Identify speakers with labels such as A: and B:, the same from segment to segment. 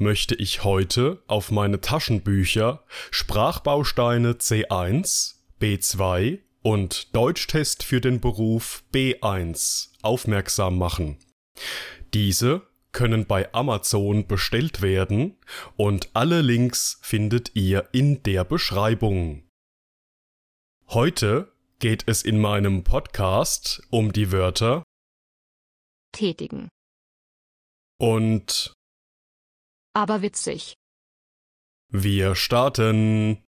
A: möchte ich heute auf meine Taschenbücher Sprachbausteine C1, B2 und Deutschtest für den Beruf B1 aufmerksam machen. Diese können bei Amazon bestellt werden und alle Links findet ihr in der Beschreibung. Heute geht es in meinem Podcast um die Wörter
B: tätigen.
A: und
B: Aber witzig.
A: wir starten.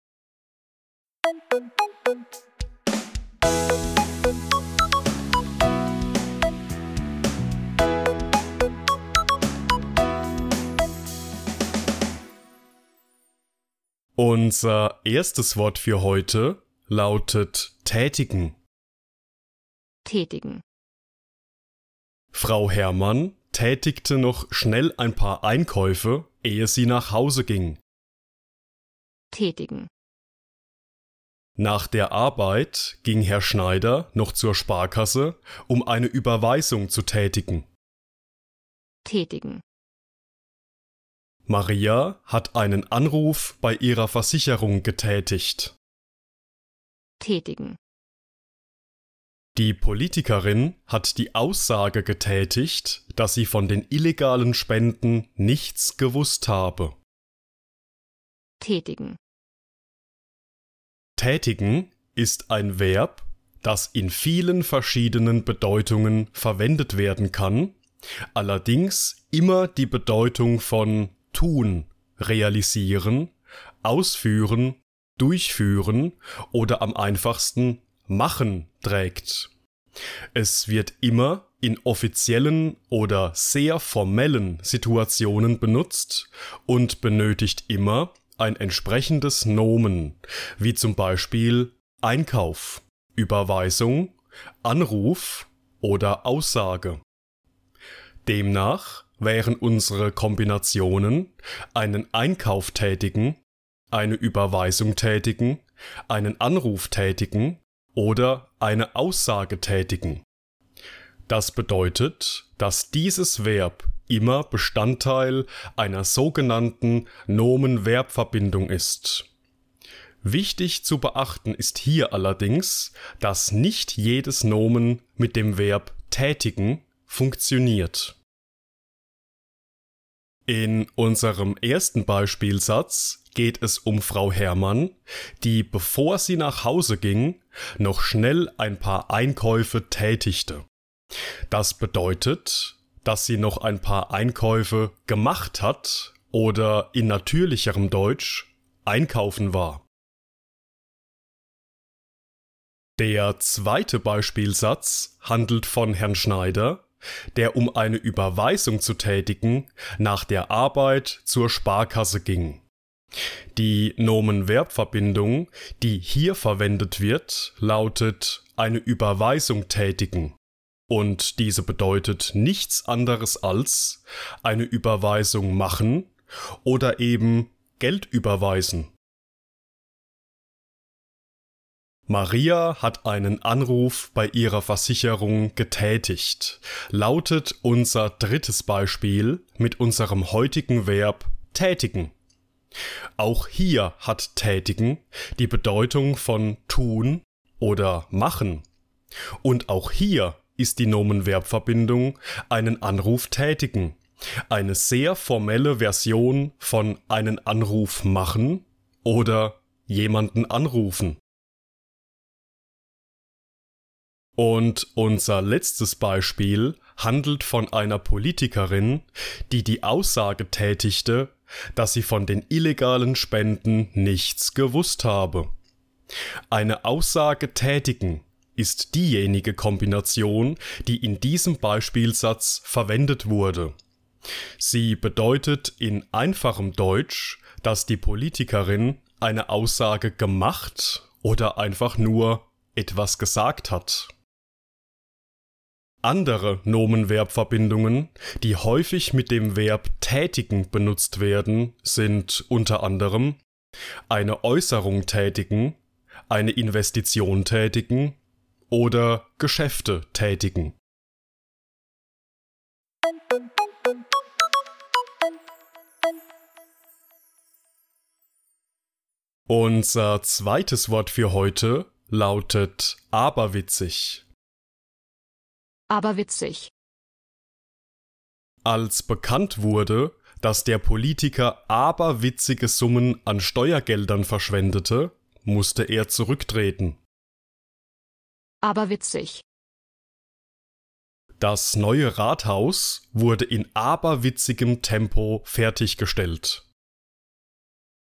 A: Unser erstes Wort für heute lautet tätigen.
B: Tätigen.
A: Frau Hermann tätigte noch schnell ein paar Einkäufe, ehe sie nach Hause ging.
B: Tätigen.
A: Nach der Arbeit ging Herr Schneider noch zur Sparkasse, um eine Überweisung zu tätigen.
B: Tätigen.
A: Maria hat einen Anruf bei ihrer Versicherung getätigt.
B: Tätigen.
A: Die Politikerin hat die Aussage getätigt, dass sie von den illegalen Spenden nichts gewusst habe.
B: Tätigen.
A: Tätigen ist ein Verb, das in vielen verschiedenen Bedeutungen verwendet werden kann, allerdings immer die Bedeutung von tun, realisieren, ausführen, durchführen oder am einfachsten machen trägt. Es wird immer in offiziellen oder sehr formellen Situationen benutzt und benötigt immer ein entsprechendes Nomen, wie zum Beispiel Einkauf, Überweisung, Anruf oder Aussage. Demnach wären unsere Kombinationen einen Einkauf tätigen, eine Überweisung tätigen, einen Anruf tätigen oder eine Aussage tätigen. Das bedeutet, dass dieses Verb immer Bestandteil einer sogenannten Nomen-Verb-Verbindung ist. Wichtig zu beachten ist hier allerdings, dass nicht jedes Nomen mit dem Verb tätigen funktioniert. In unserem ersten Beispielsatz geht es um Frau Hermann, die, bevor sie nach Hause ging, noch schnell ein paar Einkäufe tätigte. Das bedeutet, dass sie noch ein paar Einkäufe gemacht hat oder in natürlicherem Deutsch einkaufen war. Der zweite Beispielsatz handelt von Herrn Schneider, der um eine Überweisung zu tätigen nach der Arbeit zur Sparkasse ging. Die Nomen-Verb-Verbindung, die hier verwendet wird, lautet eine Überweisung tätigen. Und diese bedeutet nichts anderes als eine Überweisung machen oder eben Geld überweisen. Maria hat einen Anruf bei ihrer Versicherung getätigt, lautet unser drittes Beispiel mit unserem heutigen Verb tätigen. Auch hier hat tätigen die Bedeutung von tun oder machen. Und auch hier ist die Nomen-Verb-Verbindung einen Anruf tätigen. Eine sehr formelle Version von einen Anruf machen oder jemanden anrufen. Und unser letztes Beispiel handelt von einer Politikerin, die die Aussage tätigte, dass sie von den illegalen Spenden nichts gewusst habe. Eine Aussage tätigen ist diejenige Kombination, die in diesem Beispielsatz verwendet wurde. Sie bedeutet in einfachem Deutsch, dass die Politikerin eine Aussage gemacht oder einfach nur etwas gesagt hat. Andere Nomenverbverbindungen, die häufig mit dem Verb tätigen benutzt werden, sind unter anderem eine Äußerung tätigen, eine Investition tätigen oder Geschäfte tätigen. Unser zweites Wort für heute lautet aberwitzig.
B: Aberwitzig.
A: Als bekannt wurde, dass der Politiker aberwitzige Summen an Steuergeldern verschwendete, musste er zurücktreten.
B: Aberwitzig.
A: Das neue Rathaus wurde in aberwitzigem Tempo fertiggestellt.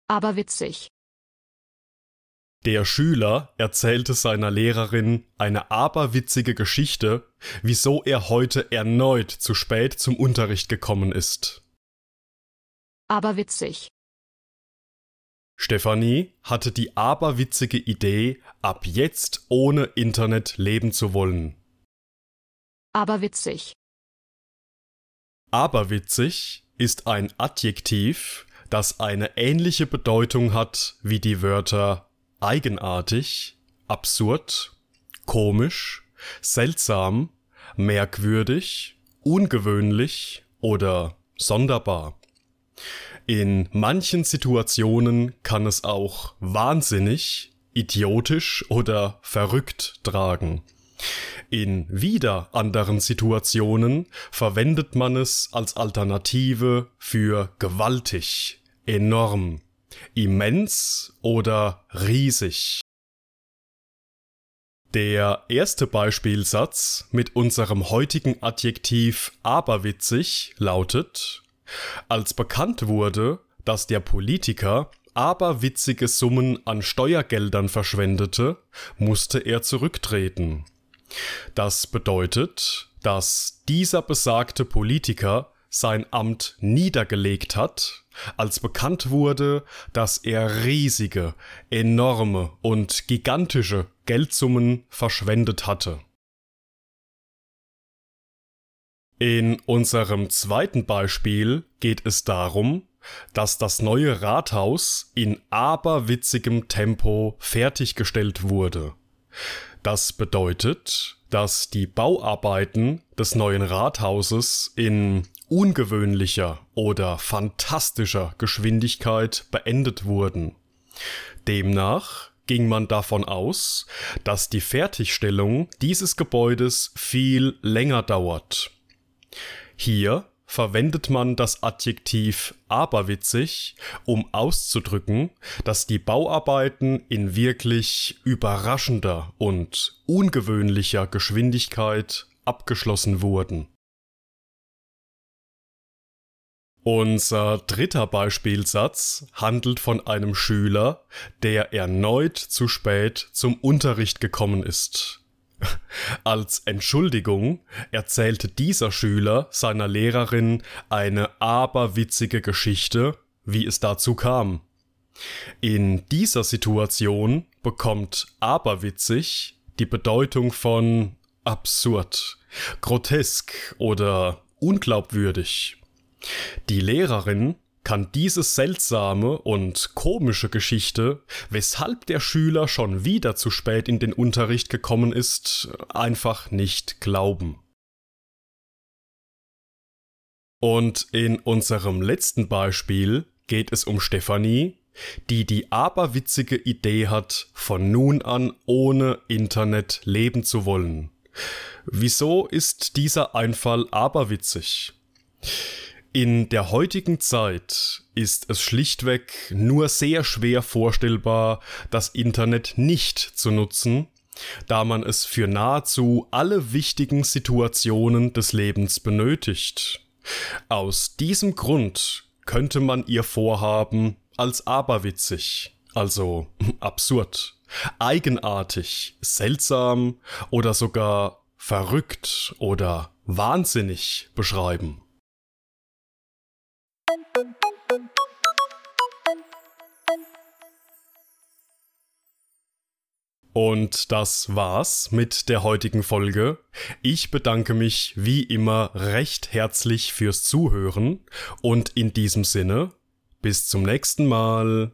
B: Aberwitzig.
A: Der Schüler erzählte seiner Lehrerin eine aberwitzige Geschichte, wieso er heute erneut zu spät zum Unterricht gekommen ist.
B: Aberwitzig.
A: Stefanie hatte die aberwitzige Idee, ab jetzt ohne Internet leben zu wollen.
B: Aberwitzig.
A: Aberwitzig ist ein Adjektiv, das eine ähnliche Bedeutung hat wie die Wörter eigenartig, absurd, komisch, seltsam, merkwürdig, ungewöhnlich oder sonderbar. In manchen Situationen kann es auch wahnsinnig, idiotisch oder verrückt tragen. In wieder anderen Situationen verwendet man es als Alternative für gewaltig, enorm, immens oder riesig. Der erste Beispielsatz mit unserem heutigen Adjektiv aberwitzig lautet Als bekannt wurde, dass der Politiker aberwitzige Summen an Steuergeldern verschwendete, musste er zurücktreten. Das bedeutet, dass dieser besagte Politiker sein Amt niedergelegt hat, als bekannt wurde, dass er riesige, enorme und gigantische Geldsummen verschwendet hatte. In unserem zweiten Beispiel geht es darum, dass das neue Rathaus in aberwitzigem Tempo fertiggestellt wurde. Das bedeutet, dass die Bauarbeiten des neuen Rathauses in ungewöhnlicher oder fantastischer Geschwindigkeit beendet wurden. Demnach ging man davon aus, dass die Fertigstellung dieses Gebäudes viel länger dauert. Hier verwendet man das Adjektiv aberwitzig, um auszudrücken, dass die Bauarbeiten in wirklich überraschender und ungewöhnlicher Geschwindigkeit abgeschlossen wurden. Unser dritter Beispielsatz handelt von einem Schüler, der erneut zu spät zum Unterricht gekommen ist. Als Entschuldigung erzählte dieser Schüler seiner Lehrerin eine aberwitzige Geschichte, wie es dazu kam. In dieser Situation bekommt aberwitzig die Bedeutung von absurd, grotesk oder unglaubwürdig. Die Lehrerin kann diese seltsame und komische Geschichte, weshalb der Schüler schon wieder zu spät in den Unterricht gekommen ist, einfach nicht glauben. Und in unserem letzten Beispiel geht es um Stefanie, die die aberwitzige Idee hat, von nun an ohne Internet leben zu wollen. Wieso ist dieser Einfall aberwitzig? In der heutigen Zeit ist es schlichtweg nur sehr schwer vorstellbar, das Internet nicht zu nutzen, da man es für nahezu alle wichtigen Situationen des Lebens benötigt. Aus diesem Grund könnte man ihr Vorhaben als aberwitzig, also absurd, eigenartig, seltsam oder sogar verrückt oder wahnsinnig beschreiben. Und das war's mit der heutigen Folge. Ich bedanke mich wie immer recht herzlich fürs Zuhören und in diesem Sinne, bis zum nächsten Mal.